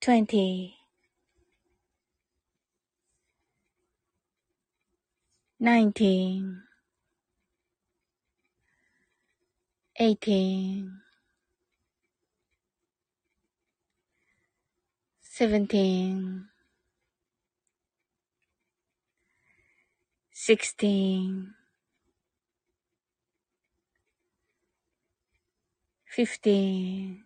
twenty, nineteen, eighteen, seventeen, sixteen, fifteen.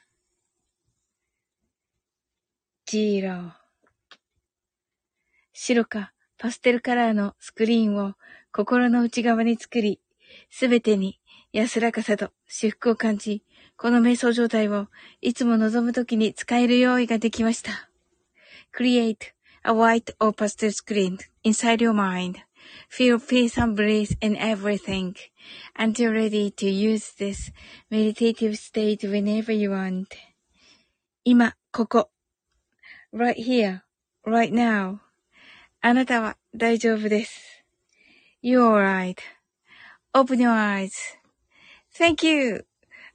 ジーロー。白かパステルカラーのスクリーンを心の内側に作り、すべてに安らかさと至福を感じ、この瞑想状態をいつも望むときに使える用意ができました。Create a white or pastel screen inside your mind.Feel peace and bliss in everything until ready to use this meditative state whenever you want. 今、ここ、right here, right now. あなたは大丈夫です。You're right.Open your eyes.Thank you.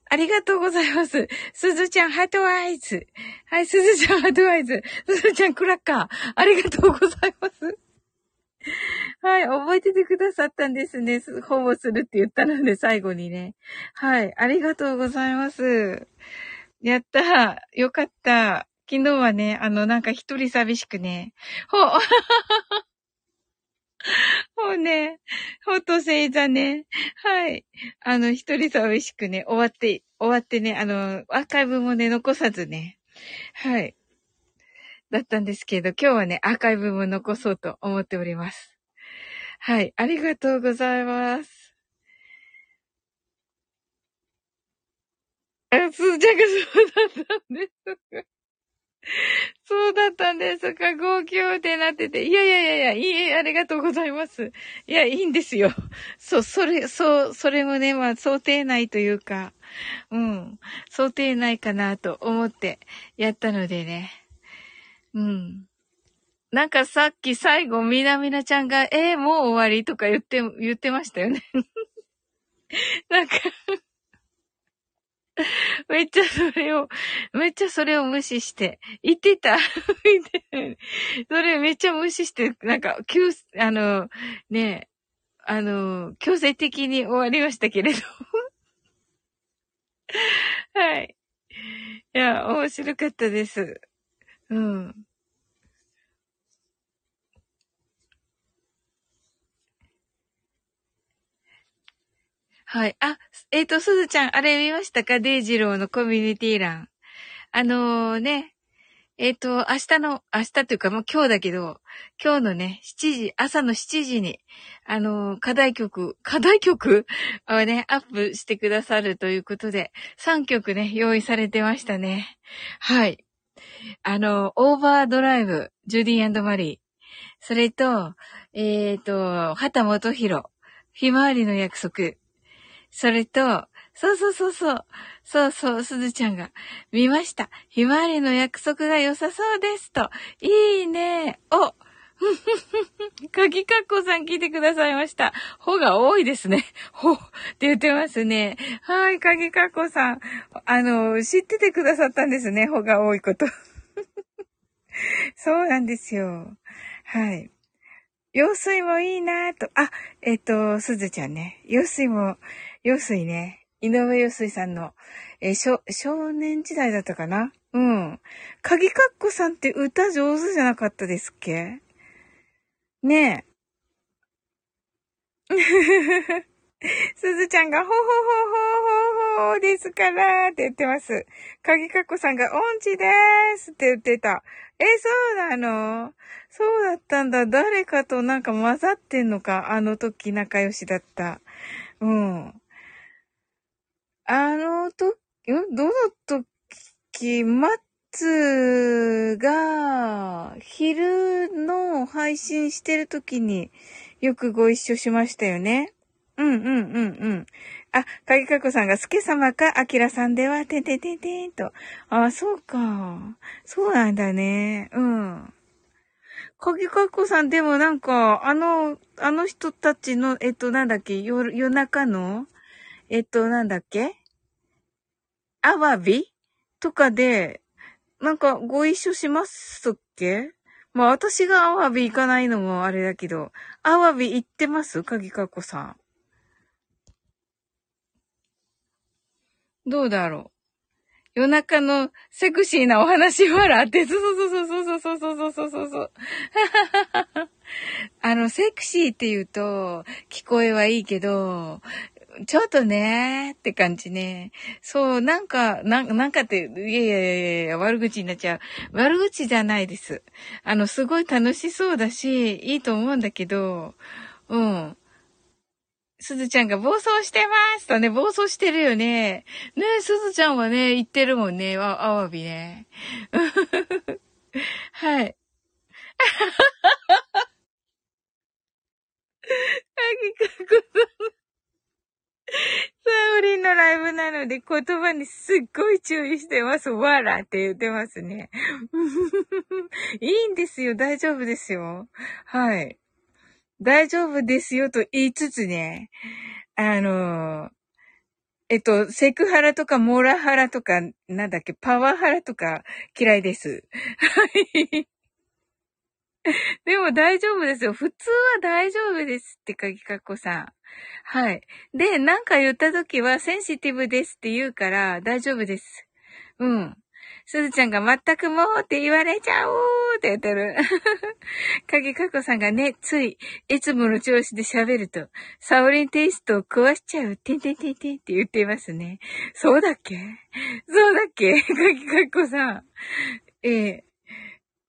ありがとうございます。すずちゃん、 heart eyes。はい、すずちゃん、 heart eyes。すずちゃん、クラッカー。ありがとうございます。はい、覚えててくださったんですね。保護するって言ったので、最後にね。はい、ありがとうございます。やったー。よかった。昨日はね、あの、なんか一人寂しくね、ほ、もうね、ほとせいざね。はい。あの、一人寂しくね、終わって、終わってね、あの、アーカイブもね、残さずね。はい。だったんですけど、今日はね、アーカイブも残そうと思っております。はい。ありがとうございます。あ、すーちゃんがそうだったんです。そうだったんですか。号泣ってなってて。いやいやいやいや、いい、ありがとうございます。いや、いいんですよ。そう、それ、そう、それもね、まあ、想定内というか、うん、想定内かなと思ってやったのでね。うん。なんかさっき最後、みなみなちゃんが、えー、もう終わりとか言って、言ってましたよね。なんかめっちゃそれを、めっちゃそれを無視して、言ってた。それめっちゃ無視して、なんか、急、あの、ねあの、強制的に終わりましたけれど。はい。いや、面白かったです。うん。はい。あ、えっ、ー、と、すずちゃん、あれ見ましたか？デイジローのコミュニティ欄。あのー、ね、えっ、ー、と、明日の、明日というかもう今日だけど、今日のね、7時、朝の7時に、あの課題曲、課題曲？をね、アップしてくださるということで、3曲ね、用意されてましたね。はい。あの、オーバードライブ、ジュディマリー。それと、えっ、と、畑元博、ひまわりの約束。それと、そうそうそうそう。そうそう、すずちゃんが。見ました。ひまわりの約束が良さそうですと。いいね。おかぎかっこさん聞いてくださいました。ほが多いですね。ほって言ってますね。はい、かぎかっこさん。あの、知っててくださったんですね。ほが多いこと。そうなんですよ。はい。用水もいいなと。あ、えっ、と、すずちゃんね。用水もよすいね。井上よすいさんの、えー、少、少年時代だったかな？うん。鍵かっこさんって歌上手じゃなかったですっけ？ねえ。すずちゃんが、ほほほほほほですからって言ってます。鍵かっこさんが、音痴でーすって言ってた。え、そうなの？そうだったんだ。誰かとなんか混ざってんのか？あの時仲良しだった。うん。あのと、んどの時、マッツが、昼の配信してる時によくご一緒しましたよね。うんうんうんうん。あ、かぎかこさんが、すけ様か、あきらさんでは、ててててんと。あ、そうか。そうなんだね。うん。かぎかこさん、でもなんか、あの、あの人たちの、えっと、なんだっけ、夜、夜中のえっと、なんだっけ？アワビ？とかで、なんかご一緒しますっけ？まあ私がアワビ行かないのもあれだけど、アワビ行ってます？鍵かこさん。どうだろう？夜中のセクシーなお話笑って、そうそうそうそうそうそうそうそうそうそう。あの、セクシーって言うと、聞こえはいいけど、ちょっとねーって感じね。そう、なんか、ななんかって、いやいやいやいや、悪口になっちゃう。悪口じゃないです。あの、すごい楽しそうだし、いいと思うんだけど、うん。すずちゃんが暴走してますとね、暴走してるよね。ねすずちゃんはね、言ってるもんね、あ、あわびね。はい。あぎかこさん。サウリンのライブなので言葉にすっごい注意してます。わらって言ってますね。いいんですよ。大丈夫ですよ。はい。大丈夫ですよと言いつつね、あのえっと、セクハラとかモラハラとか、なんだっけ、パワハラとか嫌いです。はい。でも大丈夫ですよ。普通は大丈夫ですって、かぎかっこさん。はい。で、なんか言った時はセンシティブですって言うから大丈夫です。うん。すずちゃんが全くもうって言われちゃおうって言ってる。かぎかこさんがね、つい、いつもの調子で喋ると、サオリンテイストを壊しちゃう、てんてんてんてんって言っていますね。そうだっけ？そうだっけ？かぎかこさん。ええ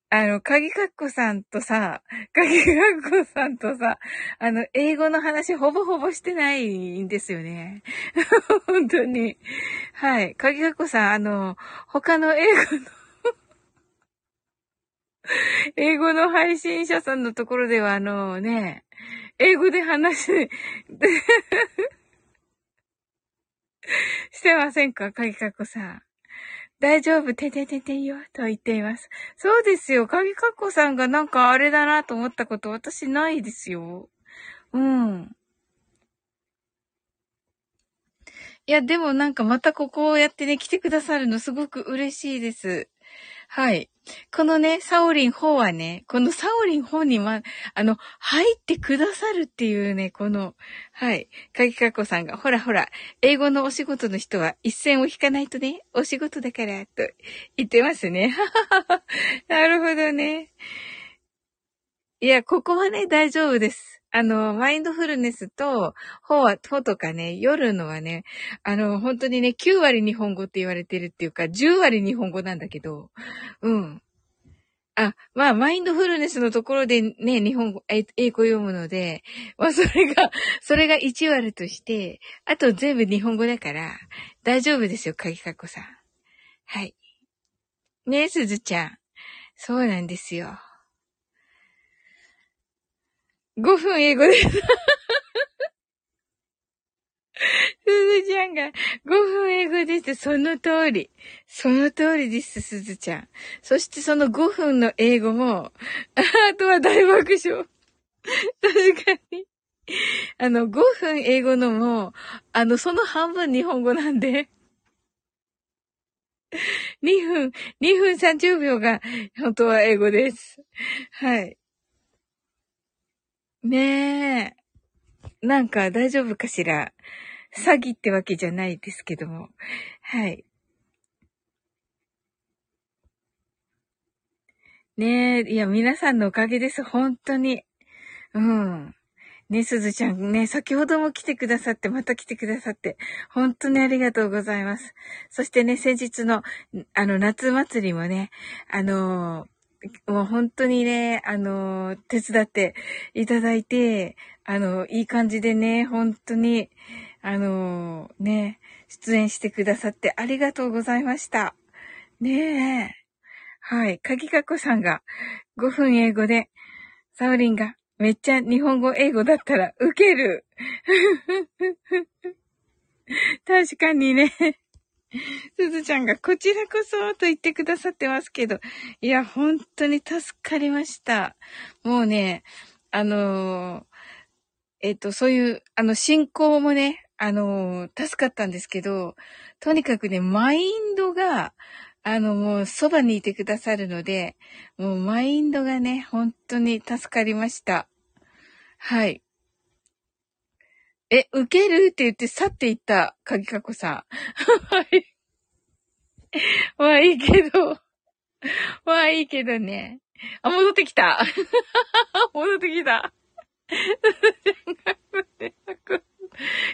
あの、鍵かっこさんとさ、鍵かっこさんとさ、あの、英語の話ほぼほぼしてないんですよね。本当に。はい。鍵かっこさん、あの、他の英語の英語の配信者さんのところでは、あのね、英語で話してませんか？鍵かっこさん。大丈夫、ててててよ、と言っています。そうですよ。鍵かっこさんがなんかあれだなと思ったこと私ないですよ。うん。いや、でもなんかまたここをやってね、来てくださるのすごく嬉しいです。はい。このね、サオリン4はね、このサオリン4にま、あの、入ってくださるっていうね、この、はい。かぎかこさんが、ほらほら、英語のお仕事の人は一線を引かないとね、お仕事だから、と言ってますね。なるほどね。いや、ここはね、大丈夫です。あの、マインドフルネスと、ほは、ほとかね、夜のはね、あの、本当にね、9割日本語って言われてるっていうか、10割日本語なんだけど、うん。あ、まあ、マインドフルネスのところでね、日本語、英語読むので、まあ、それが、それが1割として、あと全部日本語だから、大丈夫ですよ、鍵かっこさん。はい。ねえ、すずちゃん。そうなんですよ。5分英語です。すずちゃんが5分英語です。その通り。その通りです、すずちゃん。そしてその5分の英語も、あとは大爆笑。確かに。あの、5分英語のも、あの、その半分日本語なんで。2分、2分30秒が本当は英語です。はい。ねえ。なんか大丈夫かしら？詐欺ってわけじゃないですけども。はい。ねえ、いや、皆さんのおかげです。本当に。うん。ね、すずちゃんね、先ほども来てくださって、また来てくださって、本当にありがとうございます。そしてね、先日の、あの、夏祭りもね、あのーもう本当にね、あの、手伝っていただいて、あの、いい感じでね、本当に、あの、ね、出演してくださってありがとうございました。ねえ。はい。かぎかこさんが5分英語で、サオリンがめっちゃ日本語英語だったらウケる。確かにね。すずちゃんがこちらこそと言ってくださってますけど、いや、本当に助かりました。もうね、あのー、えっ、ー、と、そういう、あの、進行もね、あのー、助かったんですけど、とにかくね、マインドが、あの、もう、そばにいてくださるので、もう、マインドがね、本当に助かりました。はい。え、受ける？って言って去っていった、かぎかこさん。はい。まあいいけど。まあいいけどね。あ、戻ってきた。戻ってきた。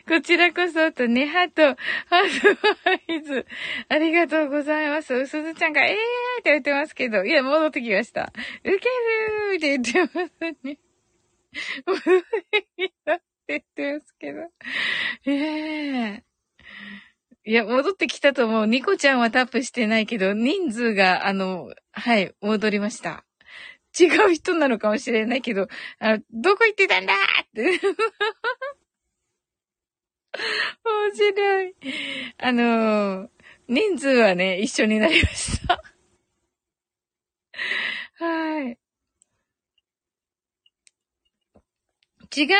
こちらこそとね、ハート、ハートワイズ。ありがとうございます。うすずちゃんが、えーって言ってますけど、いや、戻ってきました。受けるーって言ってますね。戻ってきた。って言ってますけど。ええー、いや、戻ってきたと思う。ニコちゃんはタップしてないけど、人数が、あの、はい、戻りました。違う人なのかもしれないけど、あどこ行ってたんだって。面白い。あの、人数はね、一緒になりました。はい。違う人か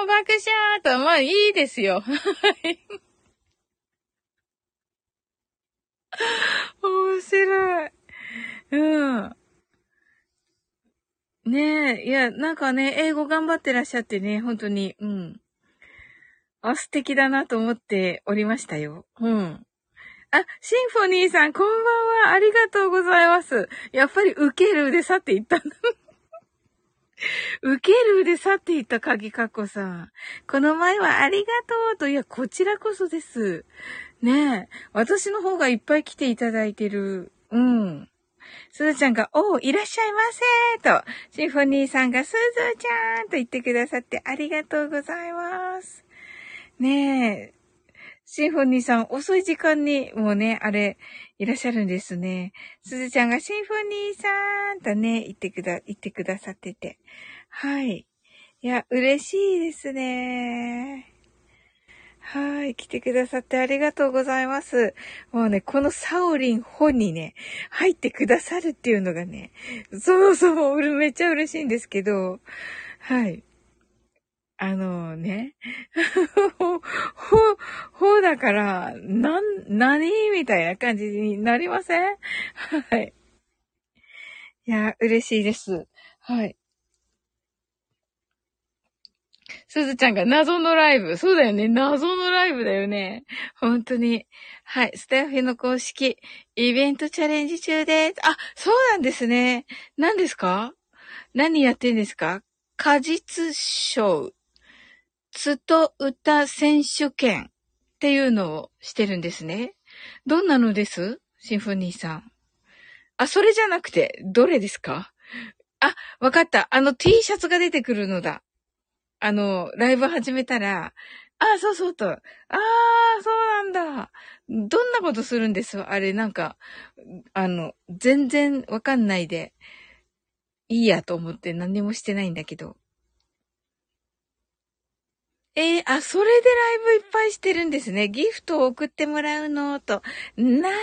も爆笑と、まあいいですよ。面白い。うん。ねえ、いや、なんかね、英語頑張ってらっしゃってね、本当に、うん。あ、素敵だなと思っておりましたよ。うん。あ、シンフォニーさん、こんばんは。ありがとうございます。やっぱり受けるでさって言ったんだ。受けるで去っていった鍵かっこさん。この前はありがとうと、いや、こちらこそです。ねえ。私の方がいっぱい来ていただいてる。うん。すずちゃんが、おー、いらっしゃいませと、シンフォニーさんが、すずちゃんと言ってくださってありがとうございます。ねえ。シンフォニーさん、遅い時間に、もうね、あれ、いらっしゃるんですね。すずちゃんが、シンフォニーさんとね、言ってくだ、言ってくださってて。はい。いや、嬉しいですね。はい。来てくださってありがとうございます。もうね、このサオリン本にね、入ってくださるっていうのがね、そもそもめっちゃ嬉しいんですけど、はい。あのね、ほ、ほ、ほだから、なん、何みたいな感じになりません？はい。いや、嬉しいです。はい。すずちゃんが謎のライブ。そうだよね。謎のライブだよね。本当に。はい。スタッフの公式、イベントチャレンジ中です。あ、そうなんですね。何ですか？何やってんですか？果実賞。つと歌選手権っていうのをしてるんですね。どんなのです？シンフォニーさん。あ、それじゃなくて、どれですか？あ、わかった。あの T シャツが出てくるのだ。あの、ライブ始めたら、あ、そうそうと。ああ、そうなんだ。どんなことするんです？あれ、なんか、あの、全然わかんないで、いいやと思って何にもしてないんだけど。えー、あ、それでライブいっぱいしてるんですね。ギフトを送ってもらうの、と。なる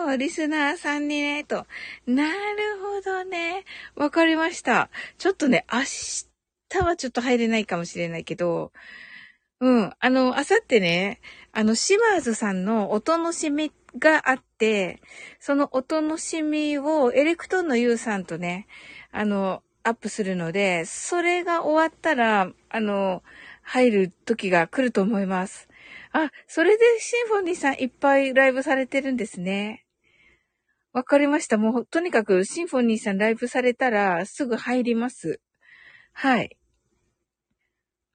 ほど。リスナーさんにね、と。なるほどね。わかりました。ちょっとね、明日はちょっと入れないかもしれないけど、うん。あの、あさってね、あの、シマーズさんのお楽しみがあって、そのお楽しみをエレクトンのユウさんとね、あの、アップするので、それが終わったら、あの、入る時が来ると思います。あ、それでシンフォニーさんいっぱいライブされてるんですね。わかりました。もう、とにかくシンフォニーさんライブされたらすぐ入ります。はい。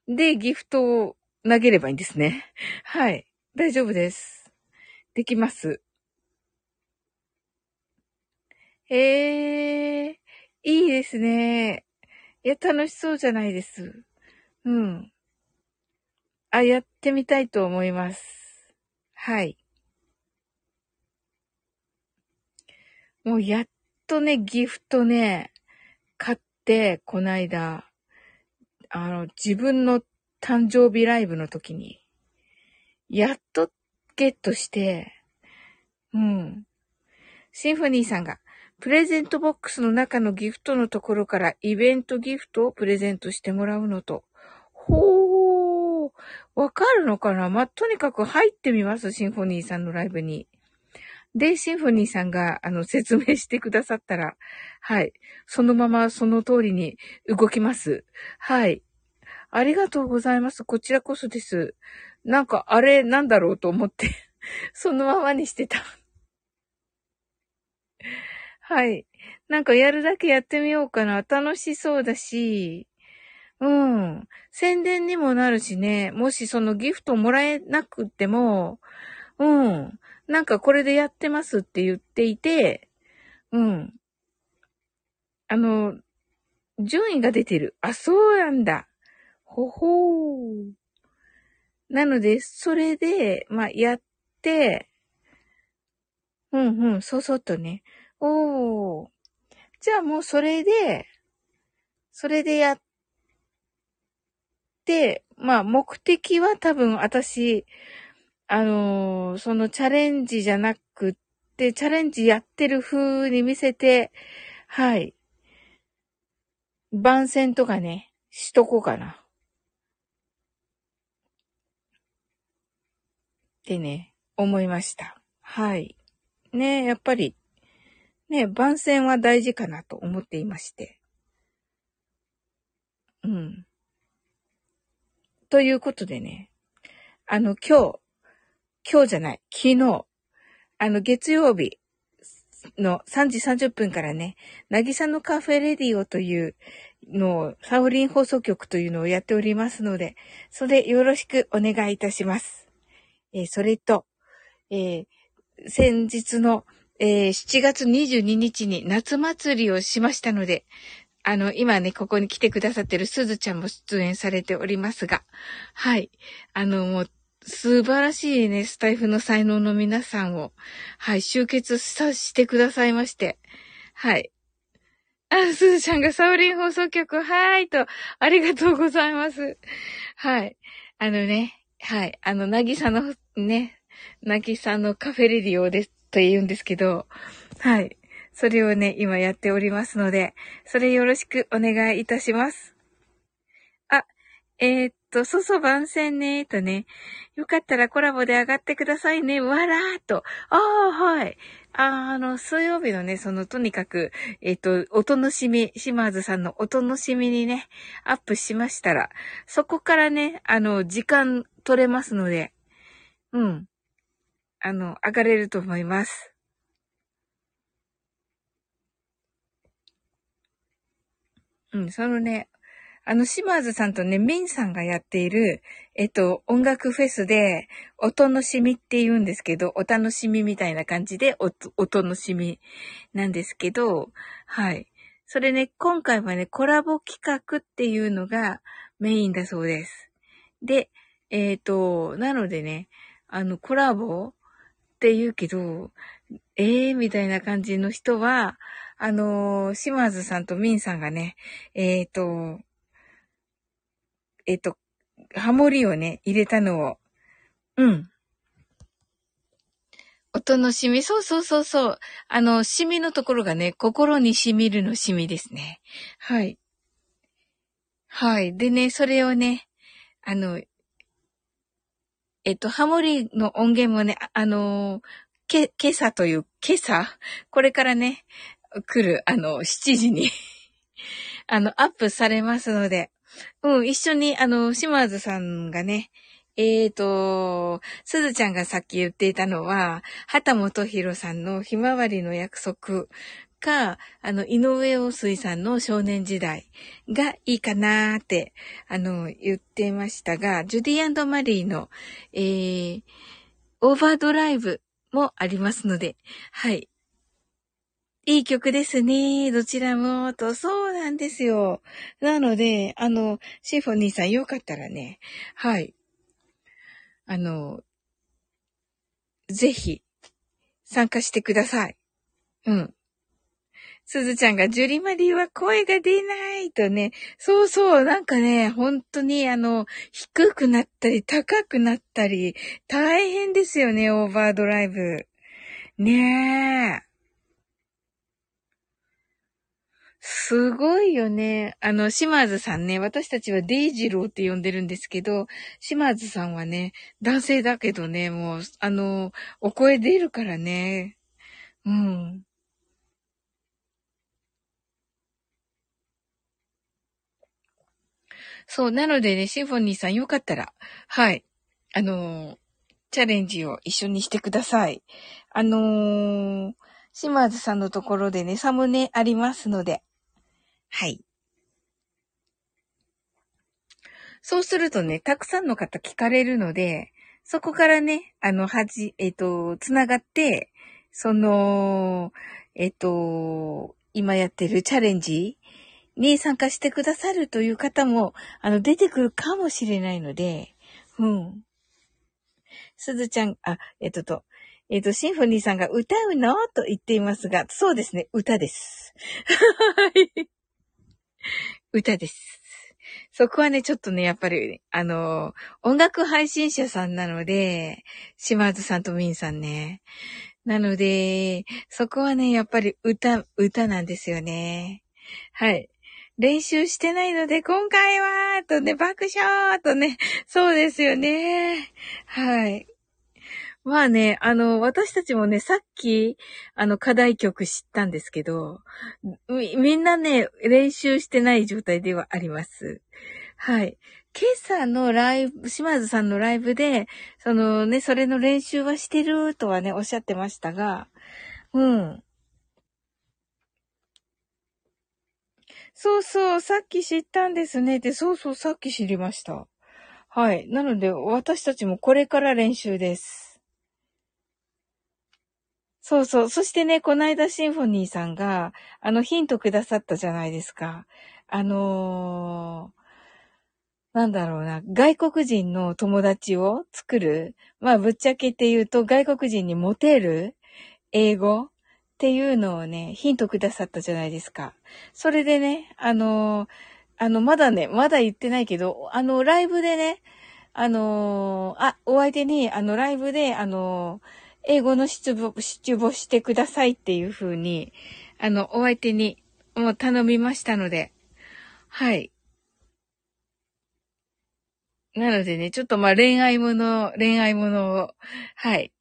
で、ギフトを投げればいいんですね。はい。大丈夫です。できます。ええ、いいですね。いや、楽しそうじゃないです。うん。あ、やってみたいと思います。はい。もうやっとね、ギフトね、買って、こないだ、あの、自分の誕生日ライブの時に、やっとゲットして、うん。シンフォニーさんが、プレゼントボックスの中のギフトのところからイベントギフトをプレゼントしてもらうのと、ほー、わかるのかな？ま、とにかく入ってみます、シンフォニーさんのライブに。で、シンフォニーさんが、あの、説明してくださったら、はい。そのままその通りに動きます。はい。ありがとうございます。こちらこそです。なんか、あれ、なんだろうと思って そのままにしてたはい。なんかやるだけやってみようかな。楽しそうだし、うん。宣伝にもなるしね。もしそのギフトもらえなくっても、うん。なんかこれでやってますって言っていて、うん。あの、順位が出てる。あ、そうなんだ。ほほー。なので、それで、まあ、やって、うんうん、そうそうとね。おー。じゃあもうそれで、それでやって、まあ、目的は多分私、あのー、そのチャレンジじゃなくって、チャレンジやってる風に見せて、はい。番宣とかね、しとこうかな。ってね、思いました。はい。ねやっぱり、ね番宣は大事かなと思っていまして。うん。ということでね、あの、今日、今日じゃない、昨日、あの、月曜日の3時30分からね、なぎさのカフェレディオというのを、サオリン放送局というのをやっておりますので、それよろしくお願いいたします。えー、それと、えー、先日の、えー、7月22日に夏祭りをしましたので、あの、今ね、ここに来てくださってるすずちゃんも出演されておりますが、はい。あの、もう、素晴らしいね、スタイフの才能の皆さんを、はい、集結させてくださいまして、はい。あ、すずちゃんがサウリン放送局、はーい、と、ありがとうございます。はい。あのね、はい。あの、なぎさの、ね、なぎさのカフェレディオです、と言うんですけど、はい。それをね、今やっておりますので、それよろしくお願いいたします。あ、えー、っと、そそ番宣ねとね、よかったらコラボで上がってくださいね、わらーと。ああ、はい。ああの、水曜日のね、その、とにかく、えっ、と、お楽しみ、島津さんのお楽しみにね、アップしましたら、そこからね、あの、時間取れますので、うん。あの、上がれると思います。うん、そのね、あの、島津さんとね、ミンさんがやっている、えっと、音楽フェスで、お楽しみって言うんですけど、お楽しみみたいな感じでお、お楽しみなんですけど、はい。それね、今回はね、コラボ企画っていうのがメインだそうです。で、えっ、ー、と、なのでね、あの、コラボって言うけど、ええー、みたいな感じの人は、あのー、島津さんとミンさんがね、えっ、ー、と、えっ、と、ハモリをね、入れたのを、うん。お楽しみ。そうそうそうそう。あの、シミのところがね、心に染みるのシミですね。はい。はい。でね、それをね、あの、えっと、ハモリの音源もね、あの、け、今朝という、今朝これからね、来る、あの、7時に あの、アップされますので、うん、一緒に、あの、島津さんがね、えーと、すずちゃんがさっき言っていたのは、畑本博さんのひまわりの約束か、あの、井上陽水さんの少年時代がいいかなーって、あの、言ってましたが、ジュディマリーの、えー、オーバードライブもありますので、はい。いい曲ですね。どちらも、と、そうなんですよ。なので、あの、シンフォニーさんよかったらね、はい。あの、ぜひ、参加してください。うん。すずちゃんが、ジュリマリーは声が出ないとね、そうそう、なんかね、本当にあの、低くなったり、高くなったり、大変ですよね、オーバードライブ。ねえ。すごいよね。あの、島津さんね、私たちはデイジローって呼んでるんですけど、島津さんはね、男性だけどね、もう、あの、お声出るからね。うん。そう、なのでね、シンフォニーさんよかったら、はい、あのチャレンジを一緒にしてください。あのー、島津さんのところでね、サムネありますので、はい。そうするとね、たくさんの方聞かれるので、そこからね、あの、はじ、えっ、ー、と、つながって、その、えっ、ー、と、今やってるチャレンジに参加してくださるという方も、あの、出てくるかもしれないので、うん。すずちゃん、あ、えっ、ー、とと、えっ、と、シンフォニーさんが歌うの？と言っていますが、そうですね、歌です。はい。歌です。そこはね、ちょっとね、やっぱり、あの、音楽配信者さんなので、島津さんとミンさんね。なので、そこはね、やっぱり歌、歌なんですよね。はい。練習してないので、今回は、とね、爆笑とね、そうですよね。はい。まあね、あの、私たちもね、さっき、あの、課題曲知ったんですけど、み、みんなね、練習してない状態ではあります。はい。今朝のライブ、島津さんのライブで、そのね、それの練習はしてるとはね、おっしゃってましたが、うん。そうそう、さっき知ったんですね。で、そうそう、さっき知りました。はい。なので、私たちもこれから練習です。そうそう。そしてね、この間シンフォニーさんが、あの、ヒントくださったじゃないですか。あのー、なんだろうな、外国人の友達を作る。まあ、ぶっちゃけて言うと、外国人にモテる英語っていうのをね、ヒントくださったじゃないですか。それでね、あのー、あの、まだね、まだ言ってないけど、あの、ライブでね、あのー、あ、お相手に、あの、ライブで、あのー、英語の出母、出母してくださいっていう風に、あの、お相手に、もう頼みましたので、はい。なのでね、ちょっとまあ恋愛もの、恋愛ものを、はい。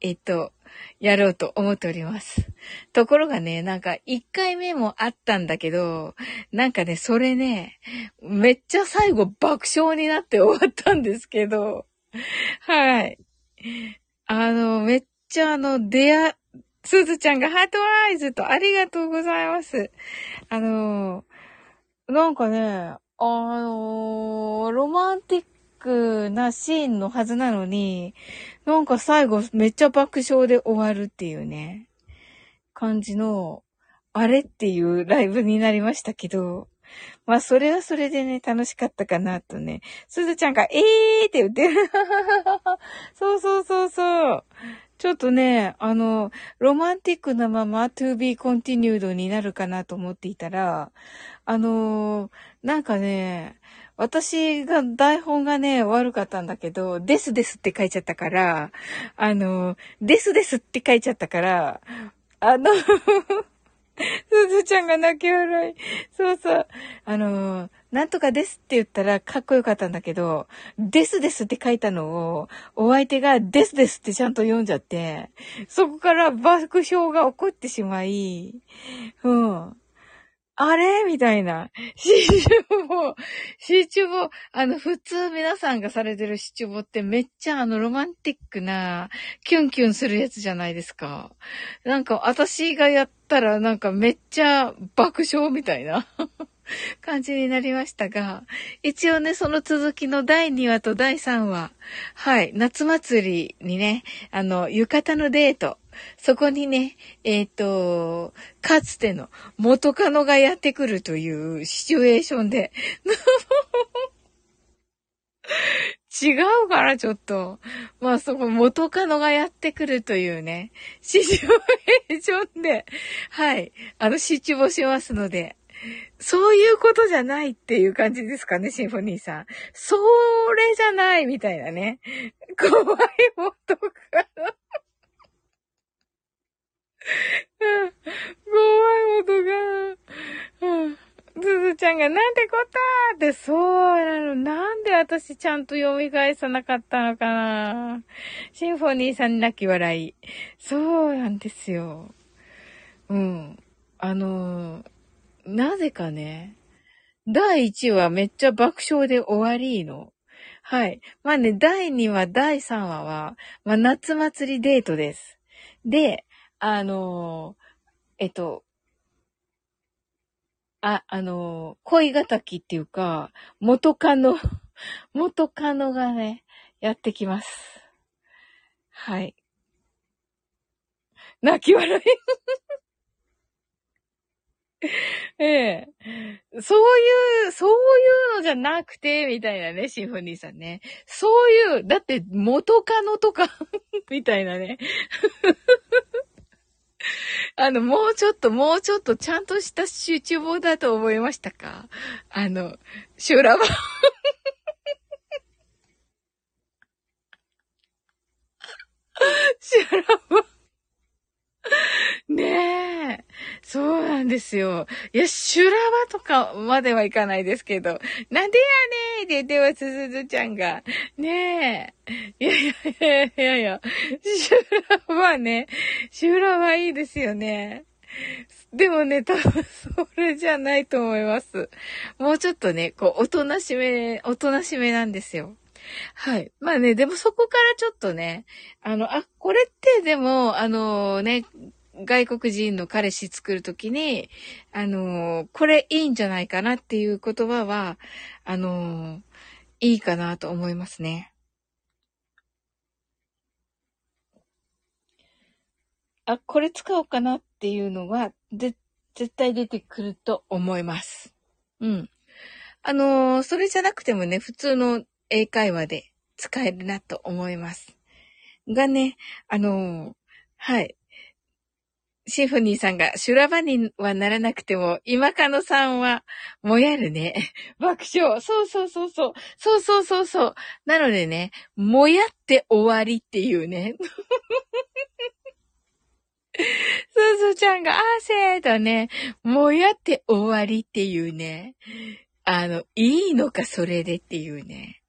えっと、やろうと思っております。ところがね、なんか1回目もあったんだけど、なんかね、それね、めっちゃ最後爆笑になって終わったんですけど、はい。あの、めっちゃあの、出会、すずちゃんがハートアイズとありがとうございます。あの、なんかね、あのロマンティックなシーンのはずなのに、なんか最後めっちゃ爆笑で終わるっていうね、感じの、あれっていうライブになりましたけど、まあそれはそれでね、楽しかったかなとね。すずちゃんが、えーって言ってる。そうそうそうそう。ちょっとね、あの、ロマンティックなまま to be continued になるかなと思っていたら、あのなんかね、私が台本がね、悪かったんだけど、ですですって書いちゃったから、あの、ですですって書いちゃったから、あの すずちゃんが泣き笑い。そうそう。あの、なんとかですって言ったらかっこよかったんだけど、ですですって書いたのを、お相手がですですってちゃんと読んじゃって、そこから爆笑が起こってしまい、うん。あれ？みたいな。シチュボ、シチュボ、あの、普通皆さんがされてるシチュボってめっちゃあの、ロマンティックな、キュンキュンするやつじゃないですか。なんか、私がやったらなんかめっちゃ爆笑みたいな。感じになりましたが、一応ね、その続きの第2話と第3話、はい、夏祭りにね、あの、浴衣のデート、そこにね、えっ、ー、と、かつての元カノがやってくるというシチュエーションで、違うから、ちょっと。まあ、そこ、元カノがやってくるというね、シチュエーションで、はい、あの、シチュボしますので、そういうことじゃないっていう感じですかね、シンフォニーさん。それじゃないみたいなね。怖い元カノ。怖い音が。ズズちゃんがなんてこったって、そうなの。なんで私ちゃんと読み返さなかったのかなシンフォニーさん泣き笑い。そうなんですよ。うん。あの、なぜかね、第1話めっちゃ爆笑で終わりの。はい。まあね、第2話、第3話は、まあ夏祭りデートです。で、あの、えっと、あ、あの、恋敵っていうか、元カノ、元カノがね、やってきます。はい。泣き笑い ええ。そういう、そういうのじゃなくて、みたいなね、シンフォニーさんね。そういう、だって元カノとか みたいなね。あの、もうちょっと、もうちょっとちゃんとした集中棒だと思いましたか？あの、修羅場。修羅場。ねえ。そうなんですよ。いや、修羅場とかまではいかないですけど、なんでやねーって言ってます、すずちゃんが。ねえ。いやいやいやいやいや、修羅場ね。修羅場いいですよね。でもね、多分それじゃないと思います。もうちょっとね、こう、おとなしめ、おとなしめなんですよ。はい。まあね、でもそこからちょっとね、あの、あ、これってでも、あのね、外国人の彼氏作るときに、あのこれいいんじゃないかなっていう言葉は、あのいいかなと思いますね。あ、これ使おうかなっていうのは、で、絶対出てくると思います。うん。あのー、それじゃなくてもね、普通の英会話で使えるなと思います。がね、あのー、はい。シンフォニーさんが修羅場にはならなくても、今かのさんは、もやるね。爆笑。そうそうそうそう。そうそうそうそう。なのでね、もやって終わりっていうね。すずちゃんが、あーせーとね、もやって終わりっていうね。あの、いいのかそれでっていうね。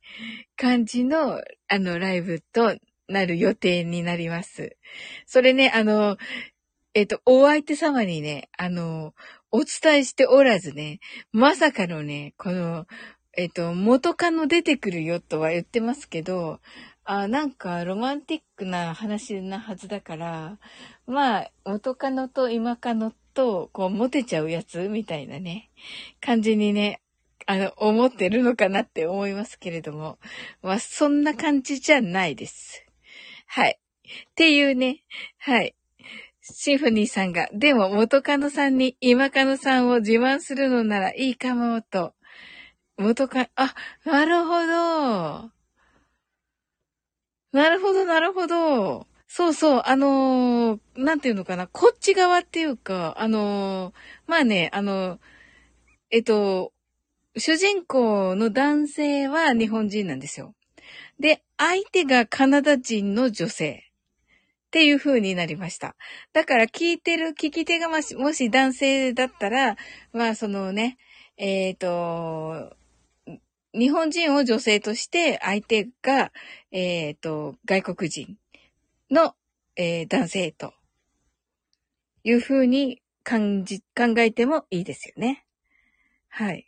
感じの、あの、ライブとなる予定になります。それね、あの、えっ、と、お相手様にね、あの、お伝えしておらずね、まさかのね、この、えっ、と、元カノ出てくるよとは言ってますけど、あ、なんかロマンティックな話なはずだから、まあ、元カノと今カノと、こう、モテちゃうやつみたいなね、感じにね、あの、思ってるのかなって思いますけれども、まあ、そんな感じじゃないです。はい。っていうね、はい。シフニーさんが、でも元カノさんに今カノさんを自慢するのならいいかもと。元カノ、あ、なるほど。なるほど、なるほど。そうそう、あのー、なんていうのかな、こっち側っていうか、あのー、まあね、あの、えっと、主人公の男性は日本人なんですよ。で、相手がカナダ人の女性。っていう風になりました。だから聞いてる聞き手がもしもし男性だったら、まあそのね、えっ、ー、と、日本人を女性として相手が、えっ、ー、と、外国人の、えー、男性という風に感じ、考えてもいいですよね。はい。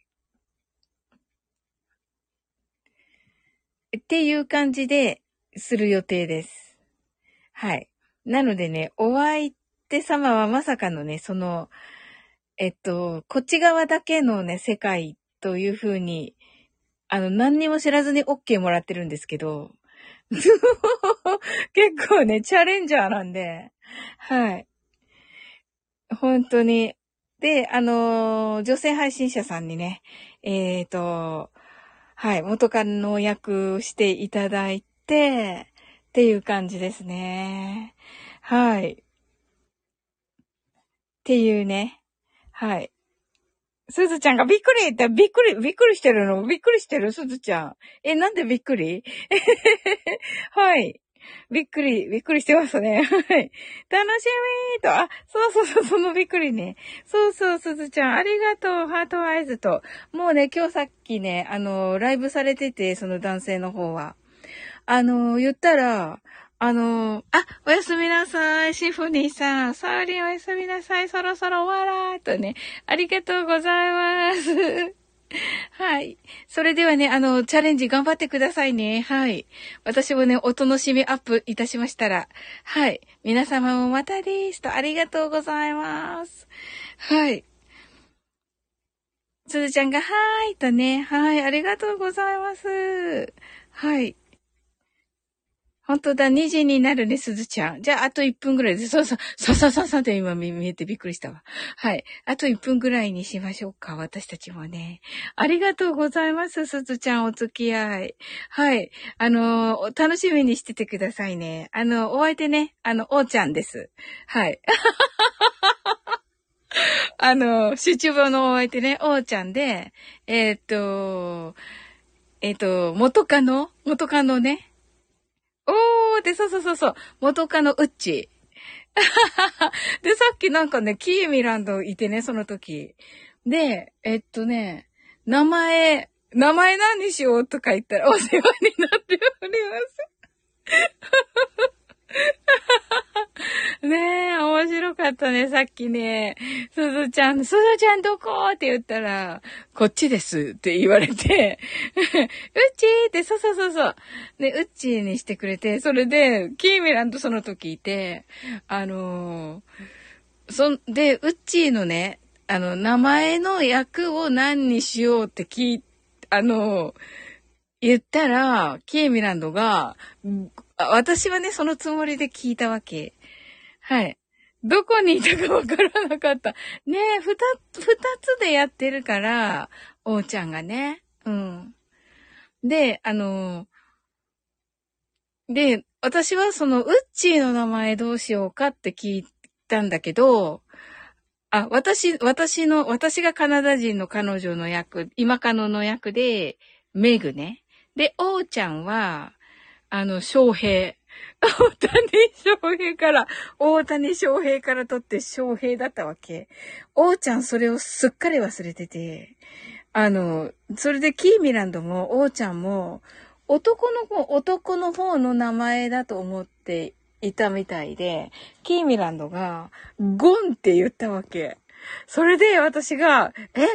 っていう感じでする予定です。はい。なのでね、お相手様はまさかのね、その、えっと、こっち側だけのね、世界というふうに、あの、何にも知らずに OK もらってるんですけど、結構ね、チャレンジャーなんで、はい。本当に。で、あのー、女性配信者さんにね、えっ、ー、と、はい、元カノ役していただいて、っていう感じですね。はい。っていうね。はい。すずちゃんがびっくりってびっくり、びっくりしてるの？びっくりしてる？すずちゃん。え、なんでびっくり？はい。びっくり、びっくりしてますね。はい。楽しみーと、あ、そうそうそう、そのびっくりね。そうそう、すずちゃん、ありがとう、ハートアイズと。もうね、今日さっきね、あの、ライブされてて、その男性の方は。あの、言ったら、あの、あ、おやすみなさい、シフォニーさん。サーリンおやすみなさい、そろそろ終わらーとね。ありがとうございます。はい。それではね、あの、チャレンジ頑張ってくださいね。はい。私もね、お楽しみアップいたしましたら。はい。皆様もまたですと、ありがとうございます。はい。すずちゃんが、はーいとね、はい、ありがとうございます。はい。本当だ、2時になるね、すずちゃん。じゃあ、あと1分ぐらいで、そうそう、そうそうそうそうって今見えてびっくりしたわ。はい。あと1分ぐらいにしましょうか、私たちもね。ありがとうございます、すずちゃん、お付き合い。はい。あの、楽しみにしててくださいね。あの、お相手ね、あの、おーちゃんです。はい。あの、集中棒のお相手ね、おーちゃんで、えー、っと、えー、っと、元カノ？元カノね。おーで、そうそうそうそう。元カノウッチ。で、さっきなんかね、キーミランドいてね、その時。で、えっとね、名前、名前何にしようとか言ったらお世話になっております。ねえ、面白かったね、さっきね。すずちゃん、すずちゃんどこって言ったら、こっちですって言われて、うっちーって、そうそうそうそう。で、うっちーにしてくれて、それで、キーミランとその時いて、あのー、そんで、うっちーのね、あの、名前の役を何にしようって聞い、あのー、言ったら、キーミランドが、私はね、そのつもりで聞いたわけ。はい。どこにいたかわからなかった。ねえ、二つ、二つでやってるから、おーちゃんがね。うん。で、あの、で、私はその、ウッチーの名前どうしようかって聞いたんだけど、あ、私、私の、私がカナダ人の彼女の役、今カノの役で、メグね。で、おーちゃんは、あの、翔平。大谷翔平から、大谷翔平から取って翔平だったわけ。おーちゃんそれをすっかり忘れてて、あの、それでキーミランドも、おーちゃんも、男の方、男の方の名前だと思っていたみたいで、キーミランドが、ゴンって言ったわけ。それで私が、え、ウッ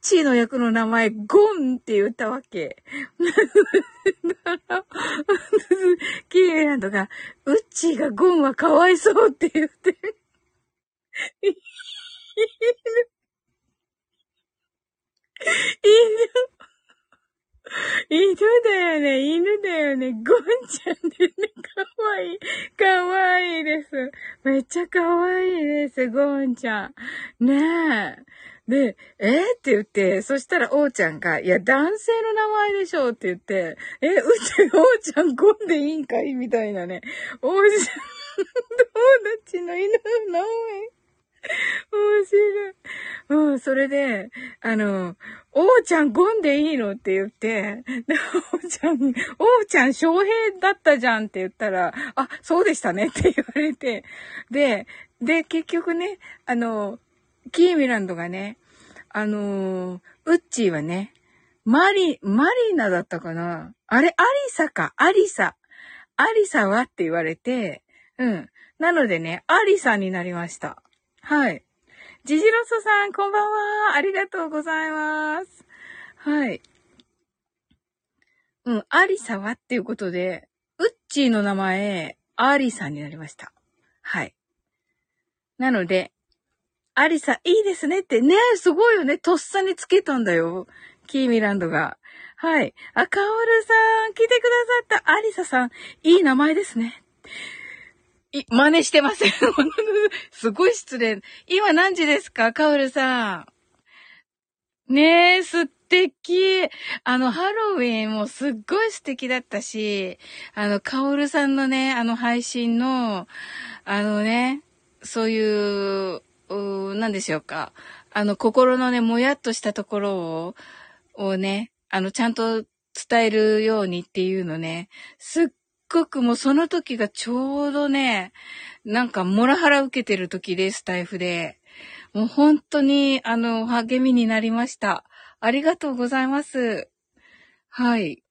チーの役の名前、ゴンって言ったわけ。キーミランドが、ウッチーがゴンはかわいそうって言って。犬。犬犬だよね、犬だよね。ゴンちゃんでね、かわいい。かわいいです。めっちゃかわいいです、ゴンちゃん。ねえ。で、え？ー、って言って、そしたら、おーちゃんが、いや、男性の名前でしょって言って、え、うち、おーちゃん、ゴンでいいんかい？みたいなね。おーちゃん、友達の犬の名前。面白い。うん、それで、あの、おーちゃんゴンでいいのって言って、で、おーちゃん、おーちゃん翔平だったじゃんって言ったら、あ、そうでしたねって言われて、で、で、結局ね、あの、キーミランドがね、あの、ウッチーはね、マリ、マリーナだったかな？あれ、アリサか、アリサ。アリサはって言われて、うん。なのでね、アリサになりました。はい。ジジロソさん、こんばんは。ありがとうございます。はい。うん、アリサはっていうことで、ウッチーの名前、アリサになりました。はい。なので、アリサ、いいですねって、ねすごいよね。とっさにつけたんだよ。キーミランドが。はい。あ、カオルさん、来てくださったアリサさん、いい名前ですね。真似してません。すごい失礼。今何時ですか？カオルさん。ねえ、素敵。あの、ハロウィンもすっごい素敵だったし、あの、カオルさんのね、あの配信の、あのね、そういう、う何でしょうか。あの、心のね、もやっとしたところを、をね、あの、ちゃんと伝えるようにっていうのね、すっごくもうその時がちょうどね、なんかモラハラ受けてる時で、スタイフで。もう本当に、あの、励みになりました。ありがとうございます。はい。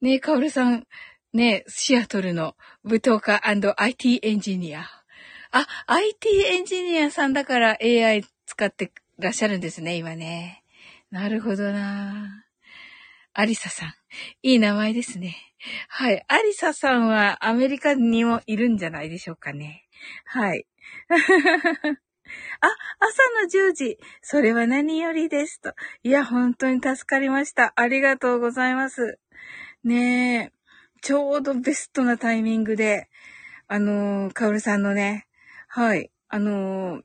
ねえ、かおるさん、ねえ、シアトルの舞踏家 &IT エンジニア。あ、IT エンジニアさんだから AI 使ってらっしゃるんですね、今ね。なるほどなアリサさん。いい名前ですね。はい。アリサさんはアメリカにもいるんじゃないでしょうかね。はい。あ、朝の10時。それは何よりですと。いや、本当に助かりました。ありがとうございます。ねえ。ちょうどベストなタイミングで、あのー、カオルさんのね、はい、あのー、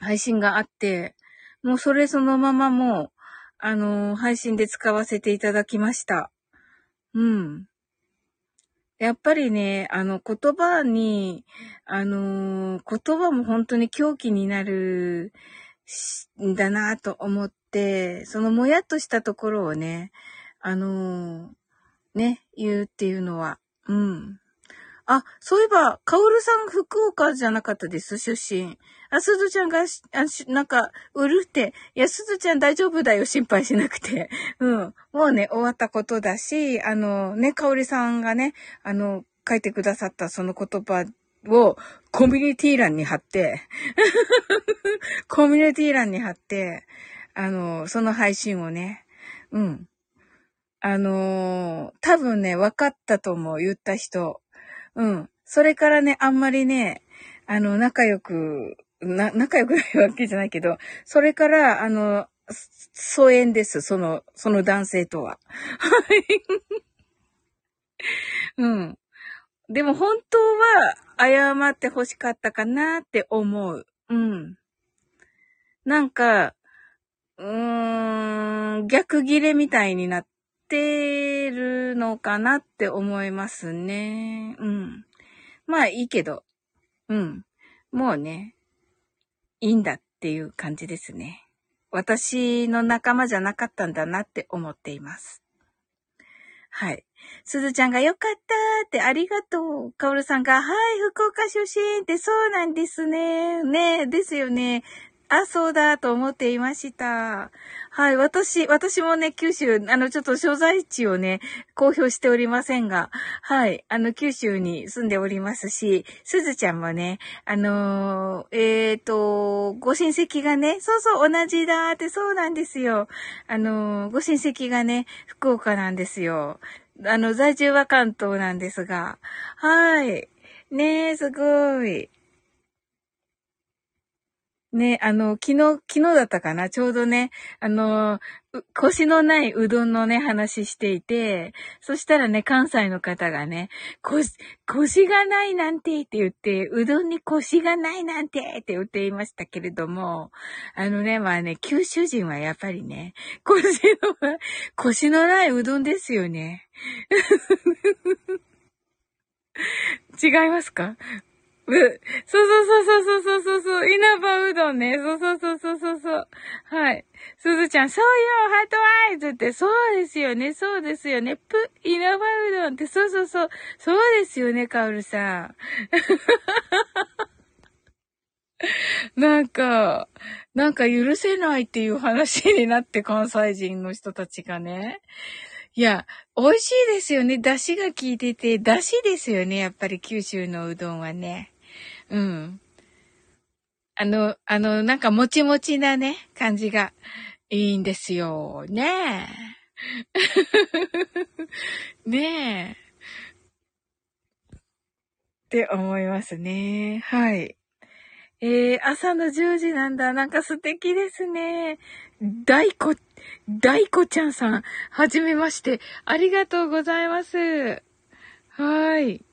配信があって、もうそれそのままもう、あのー、配信で使わせていただきました。うん。やっぱりね、あの、言葉に、あのー、言葉も本当に狂気になるんだなと思って、そのもやっとしたところをね、あのー、ね、言うっていうのは、うん。あ、そういえば、カオルさん福岡じゃなかったです、出身。あ、すずちゃんが、あなんか、うるって、いや、すずちゃん大丈夫だよ、心配しなくて。うん。もうね、終わったことだし、あの、ね、かおりさんがね、あの、書いてくださったその言葉を、コミュニティ欄に貼って、コミュニティ欄に貼って、あの、その配信をね、うん。あのー、多分ね、分かったと思う、言った人。うん。それからね、あんまりね、あの、仲良く、な、仲良くないわけじゃないけど、それから、あの、疎遠です、その、その男性とは。はい。うん。でも本当は、謝って欲しかったかなって思う。うん。なんか、うーん、逆切れみたいになっってるのかなって思いますね。うん。まあいいけど、うん。もうね、いいんだっていう感じですね。私の仲間じゃなかったんだなって思っています。はい。すずちゃんがよかったってありがとう。かおるさんが、はい、福岡出身ってそうなんですね。ねですよね。あ、そうだと思っていました。はい、私、私もね、九州、あの、ちょっと所在地をね、公表しておりませんが、はい、あの、九州に住んでおりますし、すずちゃんもね、あのー、えっ、ー、と、ご親戚がね、そうそう、同じだってそうなんですよ。あのー、ご親戚がね、福岡なんですよ。あの、在住は関東なんですが、はい。ねえ、すごい。ね、あの、昨日、昨日だったかな？ちょうどね、あの、腰のないうどんのね、話していて、そしたらね、関西の方がね、腰、腰がないなんてって言って、うどんに腰がないなんてって言っていましたけれども、あのね、まあね、九州人はやっぱりね、腰の、腰のないうどんですよね。違いますか？う、そうそうそうそうそうそうそう、稲葉うどんね。そうそうそうそうそうそう。はい。すずちゃん、そうよ、ハートワイズって、そうですよね、そうですよね。ぷ、稲葉うどんって、そうそうそう、そうですよね、カオルさん。なんか、なんか許せないっていう話になって関西人の人たちがね。いや、美味しいですよね。出汁が効いてて、出汁ですよね。やっぱり九州のうどんはね。うん。あの、あの、なんかもちもちなね、感じがいいんですよ。ねえ。ねえ。って思いますね。はい。えー、朝の10時なんだ。なんか素敵ですね。大子、大子ちゃんさん、はじめまして。ありがとうございます。はい。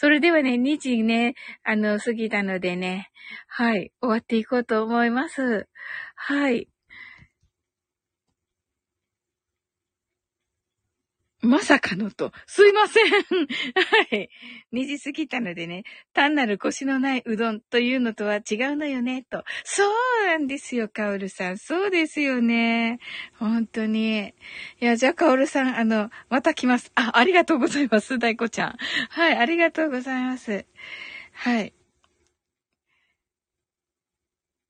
それではね、2時ね、あの、過ぎたのでね、はい、終わっていこうと思います。はい。まさかのと。すいません。はい。2時過ぎたのでね、単なる腰のないうどんというのとは違うのよね、と。そうなんですよ、カオルさん。そうですよね。本当に。いや、じゃあ、カオルさん、あの、また来ます。あ、ありがとうございます、大子ちゃん。はい、ありがとうございます。はい。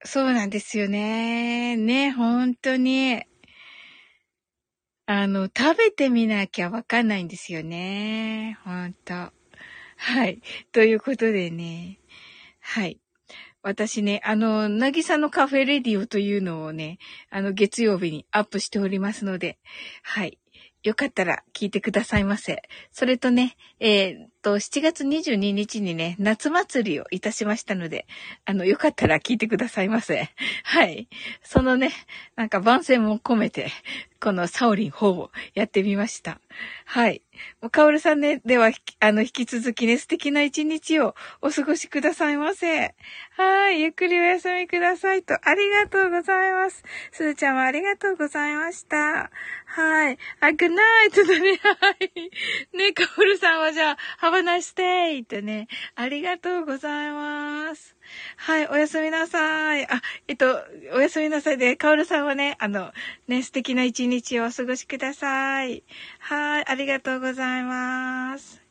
そうなんですよね。ね、本当に。あの、食べてみなきゃわかんないんですよね。ほんと。はい。ということでね。はい。私ね、あの、なぎさのカフェレディオというのをね、あの、月曜日にアップしておりますので、はい。よかったら聞いてくださいませ。それとね、えー、っと、7月22日にね、夏祭りをいたしましたので、あの、よかったら聞いてくださいませ。はい。そのね、なんか番宣も込めて、このサオリン4をやってみました。はい。もう、かおるさんね、では、あの、引き続きね、素敵な一日をお過ごしくださいませ。はい。ゆっくりお休みくださいと、ありがとうございます。すずちゃんもありがとうございました。はい。あ、グッナイトだね。はい。ね、かおるさんはじゃあ、Have a nice day! ってね、ありがとうございます。はい、おやすみなさい。あ、えっと、おやすみなさいで、かおるさんはね、あの、ね、素敵な一日をお過ごしください。はい、ありがとうございます。